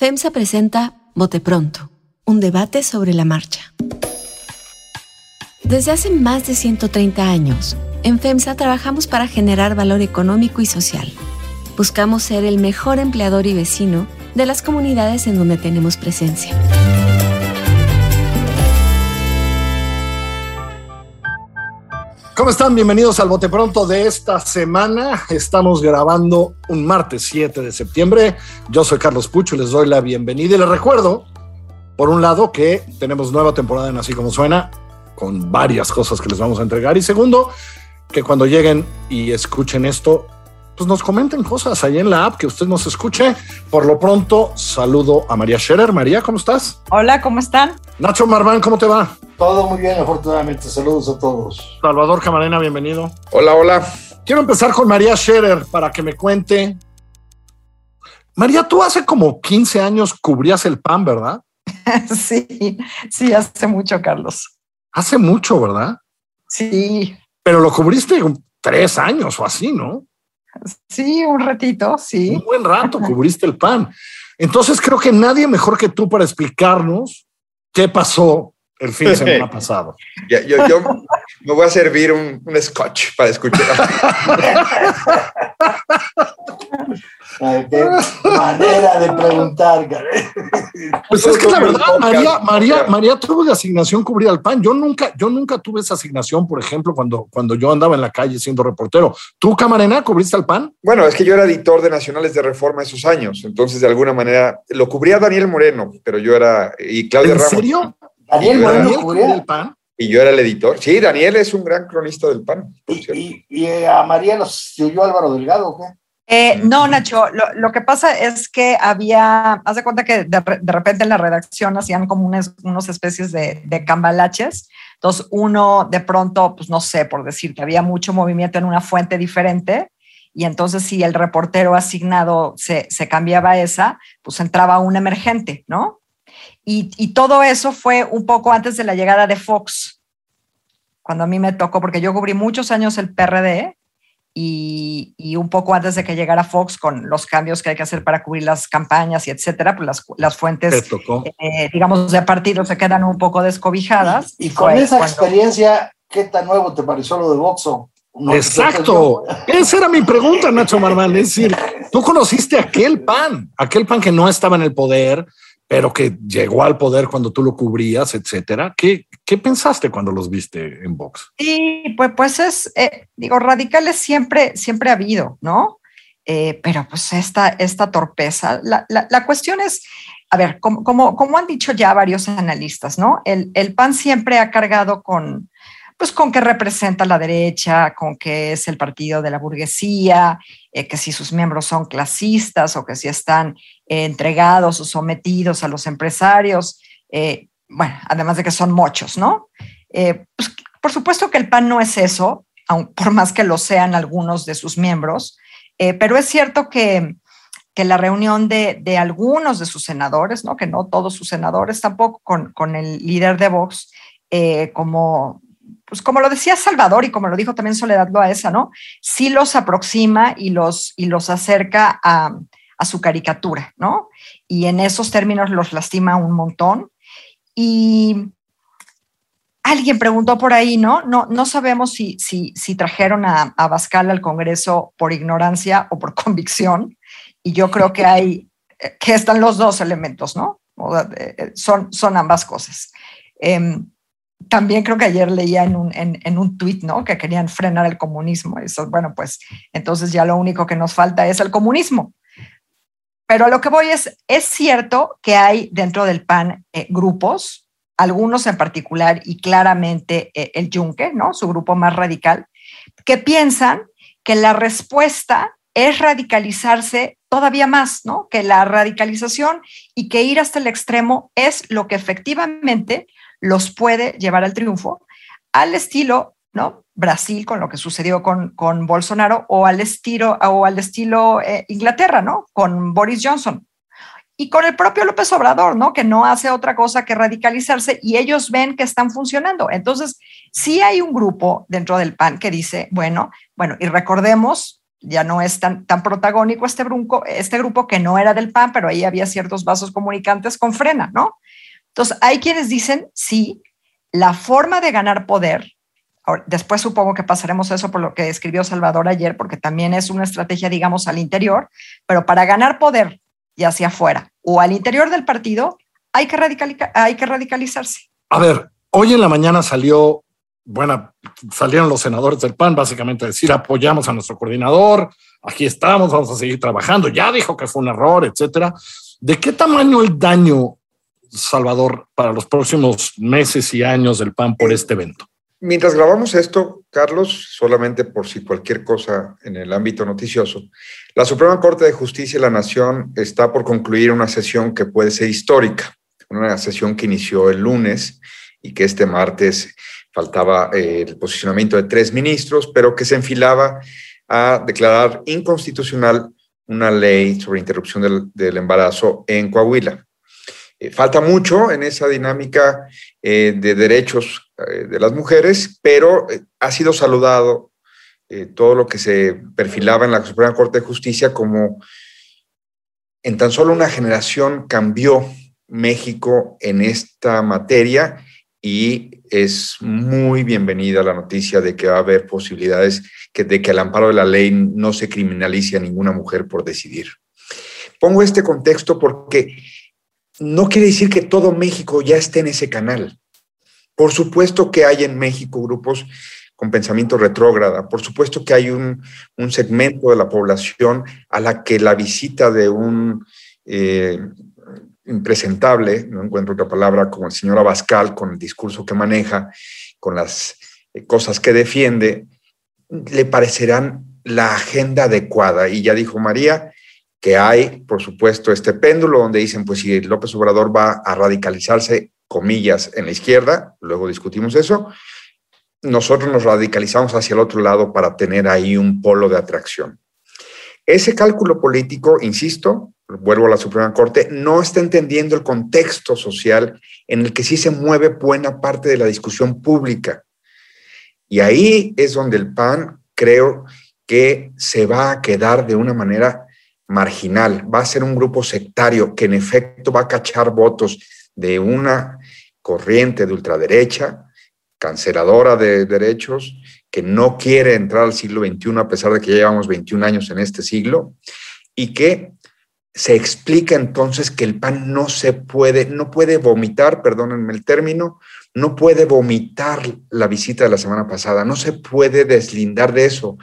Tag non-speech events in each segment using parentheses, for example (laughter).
FEMSA presenta Bote Pronto, un debate sobre la marcha. Desde hace más de 130 años, en FEMSA trabajamos para generar valor económico y social. Buscamos ser el mejor empleador y vecino de las comunidades en donde tenemos presencia. ¿Cómo están? Bienvenidos al Bote Pronto de esta semana. Estamos grabando un martes 7 de septiembre. Yo soy Carlos Pucho les doy la bienvenida y les recuerdo, por un lado, que tenemos nueva temporada en Así Como Suena, con varias cosas que les vamos a entregar. Y segundo, que cuando lleguen y escuchen esto, pues nos comenten cosas ahí en la app, que usted nos escuche. Por lo pronto, saludo a María Scherer. María, ¿cómo estás? Hola, ¿cómo están? Nacho Marván, ¿cómo te va? Todo muy bien, afortunadamente. Saludos a todos. Salvador Camarena, bienvenido. Hola, hola. Quiero empezar con María Scherer para que me cuente. María, tú hace como 15 años cubrías el pan, ¿verdad? (laughs) sí, sí, hace mucho, Carlos. Hace mucho, ¿verdad? Sí. Pero lo cubriste tres años o así, ¿no? Sí, un ratito, sí. Un buen rato cubriste el pan. Entonces creo que nadie mejor que tú para explicarnos qué pasó el fin de semana (laughs) pasado. yo, yo, me voy a servir un, un scotch para escuchar. (laughs) qué manera de preguntar, Pues es que la verdad, María, María, María tuvo de asignación cubrir al PAN. Yo nunca, yo nunca tuve esa asignación, por ejemplo, cuando, cuando yo andaba en la calle siendo reportero. ¿Tú, Camarena, cubriste al PAN? Bueno, es que yo era editor de Nacionales de Reforma esos años, entonces de alguna manera lo cubría Daniel Moreno, pero yo era y Claudia ¿En Ramos. serio? Daniel Moreno cubría el PAN. Y yo era el editor. Sí, Daniel es un gran cronista del PAN. ¿Y, y, y a María los oyó Álvaro Delgado qué? Eh, no, Nacho, lo, lo, que pasa es que había, haz de cuenta que de, de repente en la redacción hacían como unas, unas especies de, de, cambalaches. Entonces, uno de pronto, pues no sé, por decir que había mucho movimiento en una fuente diferente. Y entonces, si el reportero asignado se, se cambiaba esa, pues entraba un emergente, ¿no? Y, y, todo eso fue un poco antes de la llegada de Fox, cuando a mí me tocó, porque yo cubrí muchos años el PRD y, y, un poco antes de que llegara Fox con los cambios que hay que hacer para cubrir las campañas y etcétera, pues las, las fuentes, eh, digamos, de partido se quedan un poco descobijadas. Y, y con esa cuando... experiencia, ¿qué tan nuevo te pareció lo de Voxo? No Exacto. Esa era mi pregunta, Nacho Marmán. Es decir, tú conociste aquel pan, aquel pan que no estaba en el poder, pero que llegó al poder cuando tú lo cubrías, etcétera. ¿Qué, qué pensaste cuando los viste en Vox? Sí, pues, pues es, eh, digo, radicales siempre, siempre ha habido, ¿no? Eh, pero pues esta, esta torpeza, la, la, la cuestión es, a ver, como, como, como, han dicho ya varios analistas, ¿no? El, el PAN siempre ha cargado con, pues con que representa la derecha, con que es el partido de la burguesía, eh, que si sus miembros son clasistas o que si están eh, entregados o sometidos a los empresarios, eh, bueno, además de que son mochos, ¿no? Pues, por supuesto que el PAN no es eso, por más que lo sean algunos de sus miembros, pero es cierto que, que la reunión de, de, algunos de sus senadores, ¿no? que no todos sus senadores, tampoco con, con el líder de Vox, como pues como lo decía Salvador y como lo dijo también Soledad Loaesa, ¿no? Sí los aproxima y los, y los acerca a, a, su caricatura, ¿no? Y en esos términos los lastima un montón. Y alguien preguntó por ahí, ¿no? No, no sabemos si, si, si trajeron a, a Bascal al Congreso por ignorancia o por (laughs) convicción. Y yo creo que hay, que están los dos elementos, ¿no? Son, son ambas cosas. Eh, también creo que ayer leía en un, en, en un tuit, ¿no? Que querían frenar el comunismo. Eso, bueno, pues entonces ya lo único que nos falta es el comunismo. Pero a lo que voy es, es cierto que hay dentro del PAN eh, grupos, algunos en particular y claramente eh, el Yunque, ¿no? Su grupo más radical, que piensan que la respuesta es radicalizarse todavía más, ¿no? Que la radicalización y que ir hasta el extremo es lo que efectivamente los puede llevar al triunfo, al estilo, ¿no? Brasil con lo que sucedió con, con Bolsonaro o al estilo, o al estilo eh, Inglaterra, ¿no? Con Boris Johnson. Y con el propio López Obrador, ¿no? Que no hace otra cosa que radicalizarse y ellos ven que están funcionando. Entonces, sí hay un grupo dentro del PAN que dice, bueno, bueno, y recordemos ya no es tan, tan protagónico este grupo, este grupo que no era del PAN, pero ahí había ciertos vasos comunicantes con frena, ¿no? Entonces, hay quienes dicen, sí, la forma de ganar poder, después supongo que pasaremos eso por lo que escribió Salvador ayer, porque también es una estrategia, digamos, al interior, pero para ganar poder, ya hacia afuera o al interior del partido, hay que, hay que radicalizarse. A ver, hoy en la mañana salió, bueno, salieron los senadores del PAN básicamente a decir apoyamos a nuestro coordinador, aquí estamos, vamos a seguir trabajando, ya dijo que fue un error, etcétera. ¿De qué tamaño el daño, Salvador, para los próximos meses y años del PAN por este evento? Mientras grabamos esto, Carlos, solamente por si cualquier cosa en el ámbito noticioso, la Suprema Corte de Justicia de la Nación está por concluir una sesión que puede ser histórica, una sesión que inició el lunes y que este martes faltaba eh, el posicionamiento de tres ministros, pero que se enfilaba a declarar inconstitucional una ley sobre interrupción del embarazo en Coahuila. Eh, falta mucho en esa dinámica eh, de derechos eh, de las mujeres, pero ha sido saludado todo lo que se perfilaba en la Suprema Corte de Justicia como en tan solo una generación cambió México en esta materia y es muy bienvenida la noticia de que va a haber posibilidades de que al amparo de la ley no se criminalice a ninguna mujer por decidir. Pongo este contexto porque no quiere decir que todo México ya esté en ese canal. Por supuesto que hay en México grupos con pensamiento retrógrada, por supuesto que hay un, segmento de la población a la que la visita de un eh, impresentable, no encuentro otra palabra, como el señor Abascal, con el discurso que maneja, con las eh, cosas que defiende, le parecerán la agenda adecuada. Y ya dijo María, que hay, por supuesto, este péndulo donde dicen, pues si López Obrador va a radicalizarse, comillas, en la izquierda, luego discutimos eso, nosotros nos radicalizamos hacia el otro lado para tener ahí un polo de atracción. Ese cálculo político, insisto, vuelvo a la Suprema Corte, no está entendiendo el contexto social en el que sí se mueve buena parte de la discusión pública. Y ahí es donde el PAN creo que se va a quedar de una manera marginal, va a ser un grupo sectario que en efecto va a cachar votos de una corriente de ultraderecha, canceladora de derechos, que no quiere entrar al siglo XXI a pesar de que ya llevamos 21 años en este siglo, y que se explica entonces que el PAN no se puede, no puede vomitar, perdónenme el término, no puede vomitar la visita de la semana pasada, no se puede deslindar de eso.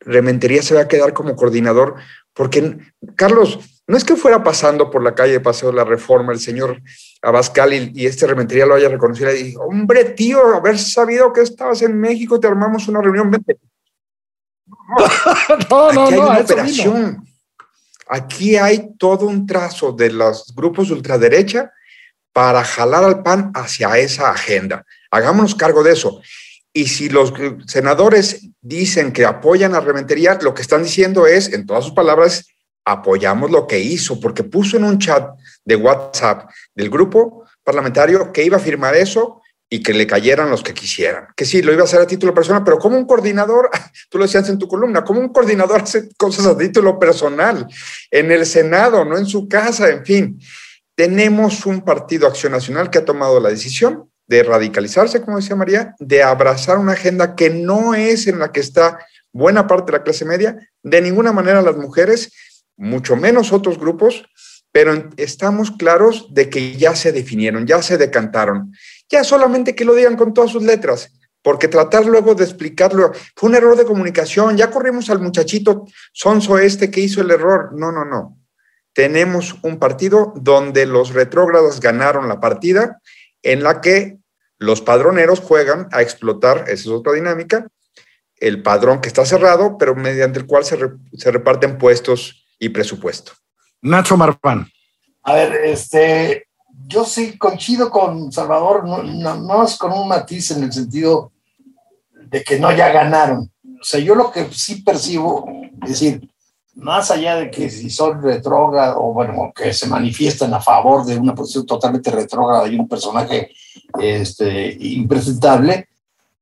Rementería se va a quedar como coordinador porque, Carlos, no es que fuera pasando por la calle de Paseo de la Reforma el señor Abascal y, este rementería lo haya reconocido y dijo, hombre, tío, haber sabido que estabas en México, te armamos una reunión, vente. (laughs) No, no, no, hay operación. Aquí hay todo un trazo de los grupos de ultraderecha para jalar al PAN hacia esa agenda. Hagámonos cargo de eso. Y si los senadores dicen que apoyan a Rementería, lo que están diciendo es, en todas sus palabras, apoyamos lo que hizo, porque puso en un chat de WhatsApp del grupo parlamentario que iba a firmar eso y que le cayeran los que quisieran. Que sí, lo iba a hacer a título personal, pero como un coordinador, (laughs) tú lo decías en tu columna, como un coordinador hace cosas a título personal, en el Senado, no en su casa, en fin. Tenemos un partido Acción Nacional que ha tomado la decisión de radicalizarse, como decía María, de abrazar una agenda que no es en la que está buena parte de la clase media, de ninguna manera las mujeres, mucho menos otros grupos, pero estamos claros de que ya se definieron, ya se decantaron, ya solamente que lo digan con todas sus letras, porque tratar luego de explicarlo, fue un error de comunicación, ya corrimos al muchachito sonso este que hizo el error, no, no, no. Tenemos un partido donde los retrógrados ganaron la partida en la que los padroneros juegan a explotar, esa es otra dinámica, el padrón que está cerrado, pero mediante el cual se, reparten puestos y presupuesto. Nacho Marpán. A ver, este, yo sí coincido con Salvador, no, no, es con un matiz en el sentido de que no ya ganaron. O sea, yo lo que sí percibo, es decir, más allá de que si son retrógrados o bueno, que se manifiestan a favor de una posición totalmente retrógrada y un personaje este, impresentable,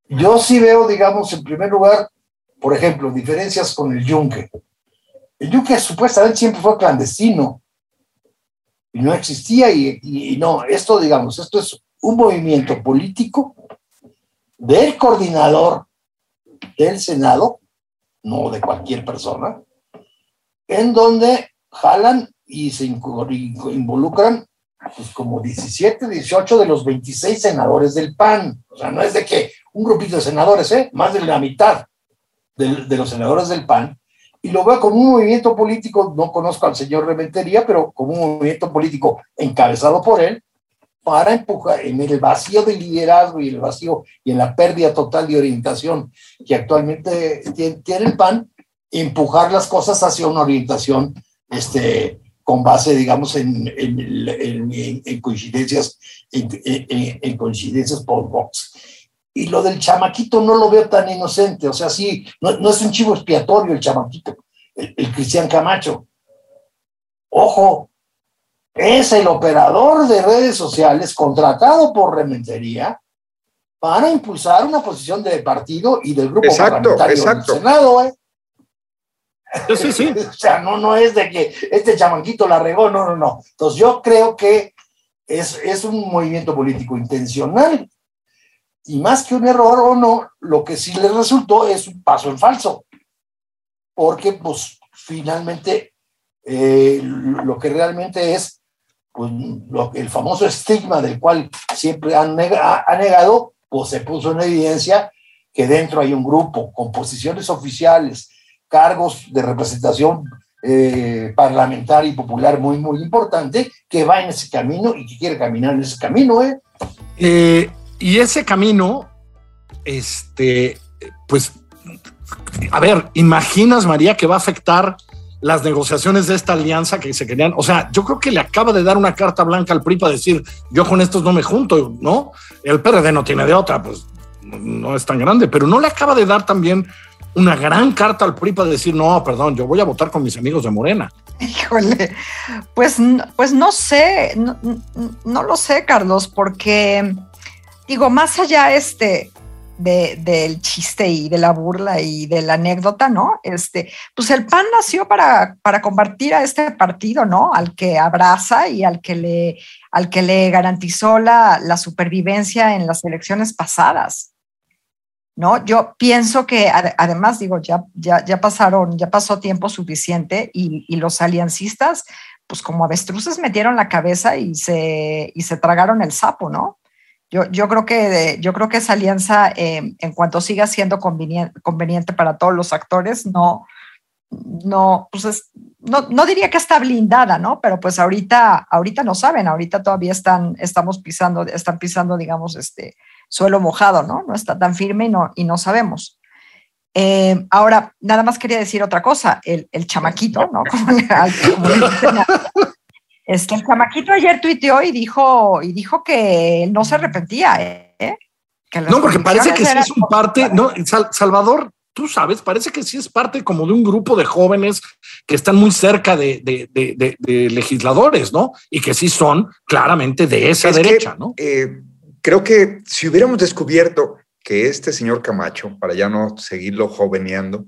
yo sí veo, digamos, en primer lugar, Por ejemplo, diferencias con el Yunque. El Yunque supuestamente siempre fue clandestino y no existía y, y no, esto digamos, esto es un movimiento político del coordinador del Senado, no de cualquier persona, en donde jalan y se involucran pues como 17, 18 de los 26 senadores del PAN. O sea, no es de que un grupito de senadores, ¿eh? más de la mitad de, de los senadores del PAN, y lo veo como un movimiento político, no conozco al señor Rementería, pero como un movimiento político encabezado por él, para empujar en el vacío de liderazgo y el vacío y en la pérdida total de orientación que actualmente tiene el PAN, empujar las cosas hacia una orientación este, con base, digamos, en, en, coincidencias, en, coincidencias por box. Y lo del chamaquito no lo veo tan inocente, o sea, sí, no, es un chivo expiatorio el chamaquito, el, el Cristian Camacho. Ojo, es el operador de redes sociales contratado por Rementería para impulsar una posición de partido y del grupo exacto, exacto. del Senado. ¿eh? Sí, sí. (laughs) o sea, no, no es de que este chamanquito la regó, no, no, no. Entonces yo creo que es, es un movimiento político intencional y más que un error o no, lo que sí le resultó es un paso en falso, porque pues finalmente eh, lo que realmente es pues, lo, el famoso estigma del cual siempre han ha negado, pues se puso en evidencia que dentro hay un grupo con posiciones oficiales, cargos de representación eh, parlamentaria y popular muy, muy importante, que va en ese camino y que quiere caminar en ese camino. ¿eh? eh y ese camino, este, pues, a ver, imaginas, María, que va a afectar las negociaciones de esta alianza que se querían. O sea, yo creo que le acaba de dar una carta blanca al PRI para decir, yo con estos no me junto, ¿no? El PRD no tiene de otra, pues no es tan grande, pero no le acaba de dar también una gran carta al PRI para decir, no, perdón, yo voy a votar con mis amigos de Morena. Híjole, pues, pues no sé, no, lo sé, Carlos, porque digo, más allá este, del chiste y de la burla y de la anécdota, ¿no? Este, pues el PAN nació para, para combatir a este partido, ¿no? Al que abraza y al que le, al que le garantizó la, la supervivencia en las elecciones pasadas. ¿No? Yo pienso que además, digo, ya, ya, ya pasaron, ya pasó tiempo suficiente y, y los aliancistas, pues como avestruces metieron la cabeza y se, y se tragaron el sapo, ¿no? Yo, creo, que, yo creo que esa alianza, eh, en cuanto siga siendo conveniente, para todos los actores, no, no, pues no, no, diría que está blindada, ¿no? Pero pues ahorita, ahorita no saben, ahorita todavía están, estamos pisando, están pisando, digamos, este suelo mojado, ¿no? No está tan firme y no, y no sabemos. Eh, ahora, nada más quería decir otra cosa, el, el chamaquito, ¿no? (laughs) Este, el chamaquito ayer tuiteó y dijo, y dijo que no se arrepentía, ¿eh? no, porque parece que sí es un parte, no, Salvador, tú sabes, parece que sí es parte como de un grupo de jóvenes que están muy cerca de, legisladores, ¿no? Y que sí son claramente de esa derecha, ¿no? Eh, creo que si hubiéramos descubierto que este señor Camacho, para ya no seguirlo joveneando,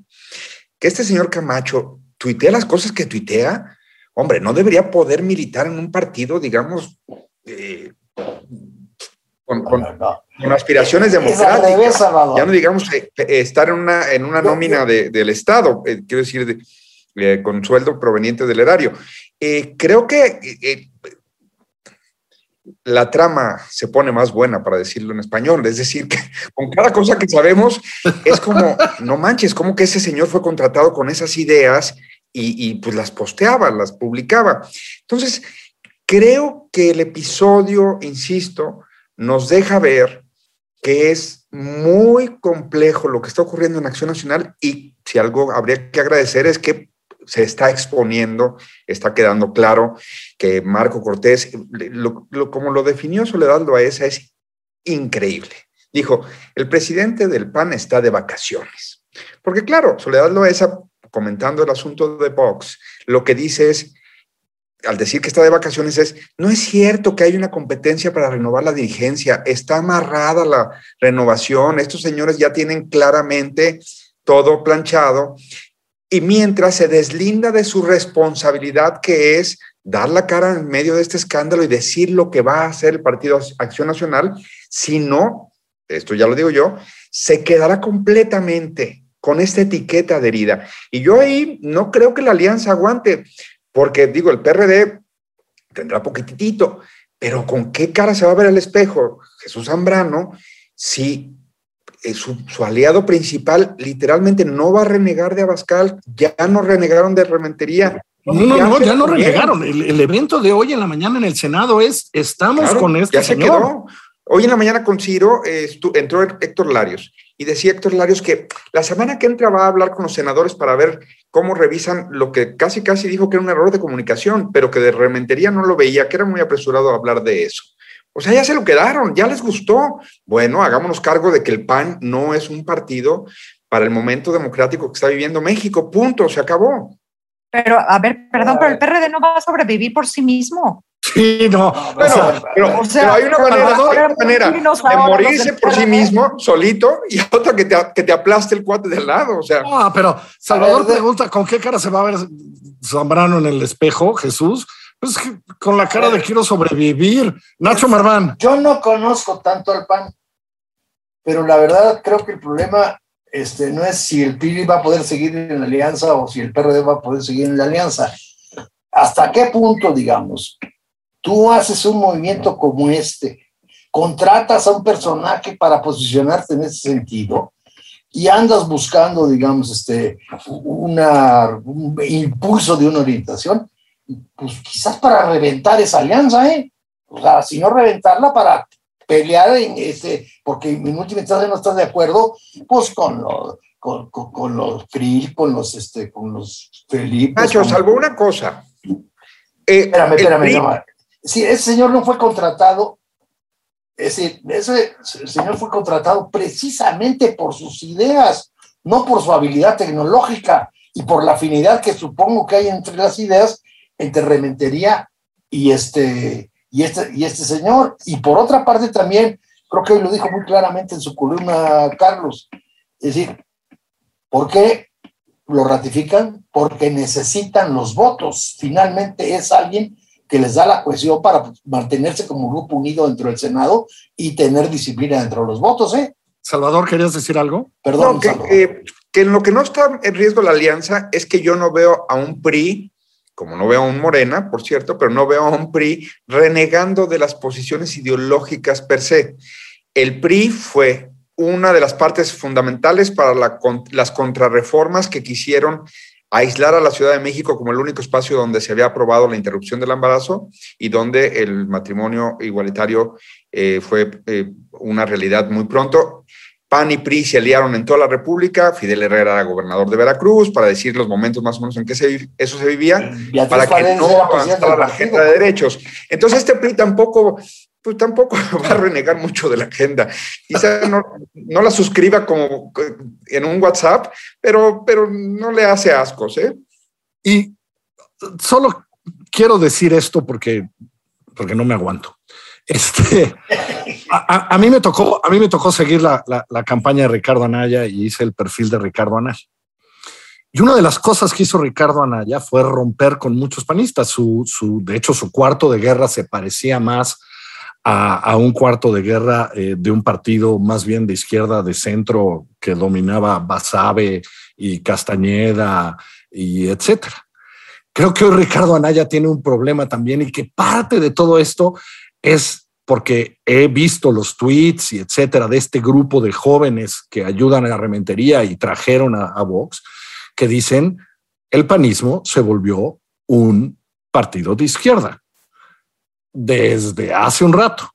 que este señor Camacho tuitea las cosas que tuitea, hombre, no debería poder militar en un partido, digamos, eh, con, aspiraciones democráticas. ya no digamos eh, eh, estar en una, en una nómina del Estado, quiero decir, con sueldo proveniente del erario. creo que la trama se pone más buena, para decirlo en español. Es decir, que con cada cosa que sabemos es como, no manches, como que ese señor fue contratado con esas ideas y, pues las posteaba, las publicaba. Entonces, creo que el episodio, insisto, nos deja ver que es muy complejo lo que está ocurriendo en Acción Nacional y si algo habría que agradecer es que se está exponiendo, está quedando claro que Marco Cortés, como lo definió Soledad Loaesa, es increíble. Dijo, el presidente del PAN está de vacaciones. Porque claro, Soledad Loaesa comentando el asunto de Vox, lo que dice es, al decir que está de vacaciones, es, no es cierto que hay una competencia para renovar la dirigencia, está amarrada la renovación, estos señores ya tienen claramente todo planchado, y mientras se deslinda de su responsabilidad que es dar la cara en medio de este escándalo y decir lo que va a hacer el Partido Acción Nacional, si no, esto ya lo digo yo, se quedará completamente con esta etiqueta adherida. Y yo ahí no creo que la alianza aguante, porque digo, el PRD tendrá poquitito, pero ¿con qué cara se va a ver al espejo Jesús Zambrano si eh, su, aliado principal literalmente no va a renegar de Abascal, ya no renegaron de Rementería. No, no, no, ya no renegaron. El, evento de hoy en la mañana en el Senado es, estamos con este ya Se quedó. Hoy en la mañana con Ciro eh, entró Héctor Larios y decía Héctor Larios que la semana que entra va a hablar con los senadores para ver cómo revisan lo que casi casi dijo que era un error de comunicación, pero que de Rementería no lo veía, que era muy apresurado a hablar de eso. O sea, ya se lo quedaron, ya les gustó. Bueno, hagámonos cargo de que el PAN no es un partido para el momento democrático que está viviendo México. Punto, se acabó. Pero, a ver, perdón, pero el PRD no va a sobrevivir por sí mismo. Sí, no. pero, hay una manera, de morirse por sí mismo, solito, y (laughs) otra que te, que te aplaste el cuate del lado. O sea. Ah, pero Salvador pregunta: ¿con qué cara se va a ver Zambrano en el espejo, Jesús? Pues con la cara de quiero sobrevivir. Nacho Marván. Yo no conozco tanto al PAN, pero la verdad creo que el problema este, no es si el PRI va a poder seguir en la alianza o si el PRD va a poder seguir en la alianza. ¿Hasta qué punto, digamos, tú haces un movimiento como este, contratas a un personaje para posicionarte en ese sentido y andas buscando, digamos, este, una, un impulso de una orientación? Pues quizás para reventar esa alianza, ¿eh? O sea, si no reventarla para pelear en este, porque en última instancia no estás de acuerdo, pues con los con, con, los Krill, con los este, con los Felipe. Nacho, salvo una cosa. Eh, espérame, espérame, Si ese señor no fue contratado, ese, ese señor fue contratado precisamente por sus ideas, no por su habilidad tecnológica y por la afinidad que supongo que hay entre las ideas entre Rementería y este, y este, y este señor. Y por otra parte también, creo que hoy lo dijo muy claramente en su columna Carlos, es decir, ¿por qué lo ratifican? Porque necesitan los votos. Finalmente es alguien que les da la cohesión para mantenerse como grupo unido dentro del Senado y tener disciplina dentro de los votos, ¿eh? Salvador, ¿querías decir algo? Perdón. que, que, en lo que no está en riesgo la alianza es que yo no veo a un PRI como no veo a un Morena, por cierto, pero no veo a un PRI renegando de las posiciones ideológicas per se. El PRI fue una de las partes fundamentales para las contrarreformas que quisieron aislar a la Ciudad de México como el único espacio donde se había aprobado la interrupción del embarazo y donde el matrimonio igualitario eh, fue eh, una realidad muy pronto. PAN y PRI se aliaron en toda la República, Fidel Herrera era gobernador de Veracruz, para decir los momentos más o menos en que eso se vivía, para que no avanzara la agenda de derechos. Entonces este PRI tampoco, pues tampoco (laughs) va a renegar mucho de la agenda. Quizá no, no la suscriba como en un WhatsApp, pero, pero no le hace ascos. ¿eh? Y solo quiero decir esto porque, porque no me aguanto. Este, a, mí me tocó, a mí me tocó seguir la, campaña de Ricardo Anaya y hice el perfil de Ricardo Anaya. Y una de las cosas que hizo Ricardo Anaya fue romper con muchos panistas. Su, de hecho, su cuarto de guerra se parecía más a, un cuarto de guerra eh, de un partido más bien de izquierda, de centro, que dominaba Basabe y Castañeda y etcétera. Creo que hoy Ricardo Anaya tiene un problema también y que parte de todo esto es porque he visto los tweets y etcétera de este grupo de jóvenes que ayudan a la rementería y trajeron a, Vox, que dicen el panismo se volvió un partido de izquierda desde hace un rato.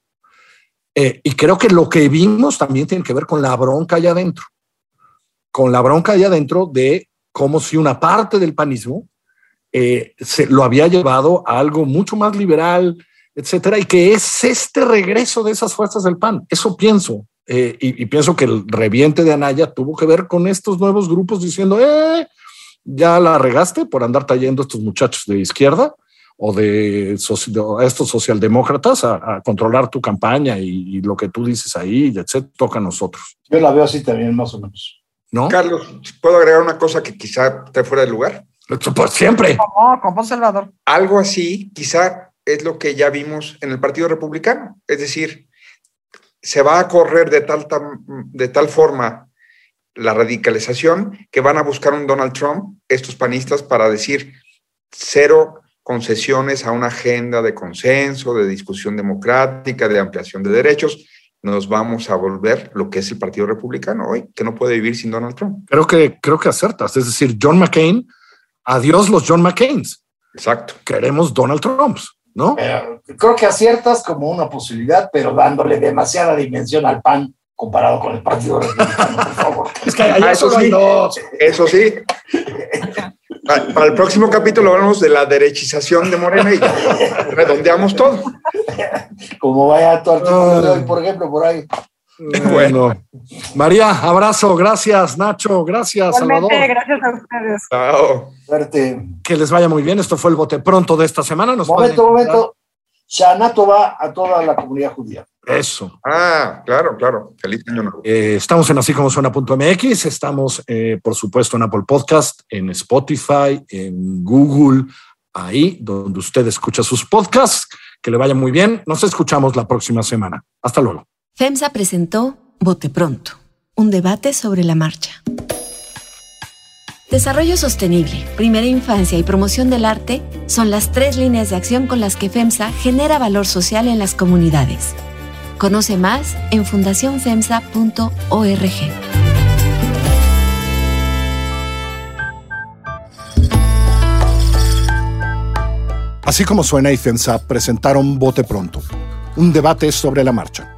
Eh, y creo que lo que vimos también tiene que ver con la bronca allá adentro, con la bronca allá adentro de como si una parte del panismo eh, se lo había llevado a algo mucho más liberal, etcétera, y que es este regreso de esas fuerzas del PAN. Eso pienso. Eh, y, pienso que el reviente de Anaya tuvo que ver con estos nuevos grupos diciendo, eh, ya la regaste por andar trayendo estos muchachos de izquierda o de, estos socialdemócratas a, controlar tu campaña y, lo que tú dices ahí, etcétera, toca a nosotros. Yo la veo así también, más o menos. ¿no? Carlos, ¿puedo agregar una cosa que quizá esté fuera de lugar? Pues siempre. ¿Cómo, cómo Salvador? Algo así, quizá es lo que ya vimos en el Partido Republicano. Es decir, se va a correr de tal, de tal forma la radicalización que van a buscar un Donald Trump, estos panistas, para decir cero concesiones a una agenda de consenso, de discusión democrática, de ampliación de derechos. Nos vamos a volver lo que es el Partido Republicano hoy, que no puede vivir sin Donald Trump. Creo que, creo que acertas. Es decir, John McCain, adiós los John McCains. Exacto. Queremos Donald Trumps. ¿No? creo que aciertas como una posibilidad, pero dándole demasiada dimensión al PAN comparado con el Partido Republicano, por favor. (laughs) Es que ah, eso, sí, eso sí. Para el próximo capítulo hablamos de la derechización de Morena y redondeamos todo. Como vaya tu artículo de hoy, por ejemplo, por ahí. Bueno. María, abrazo, gracias, Nacho, gracias, Salvador. Gracias a ustedes. Chao. Suerte. Que les vaya muy bien. Esto fue el bote pronto de esta semana. Nos momento, momento. Shanato va a toda la comunidad judía. Eso. Ah, claro, claro. Feliz año nuevo. Eh, estamos en así como suena.mx, estamos eh, por supuesto en Apple Podcast, en Spotify, en Google, ahí donde usted escucha sus podcasts. Que le vaya muy bien. Nos escuchamos la próxima semana. Hasta luego. FEMSA presentó Bote Pronto, un debate sobre la marcha. Desarrollo sostenible, primera infancia y promoción del arte son las tres líneas de acción con las que FEMSA genera valor social en las comunidades. Conoce más en fundacionfemsa.org. Así como suena y FEMSA presentaron Bote Pronto, un debate sobre la marcha.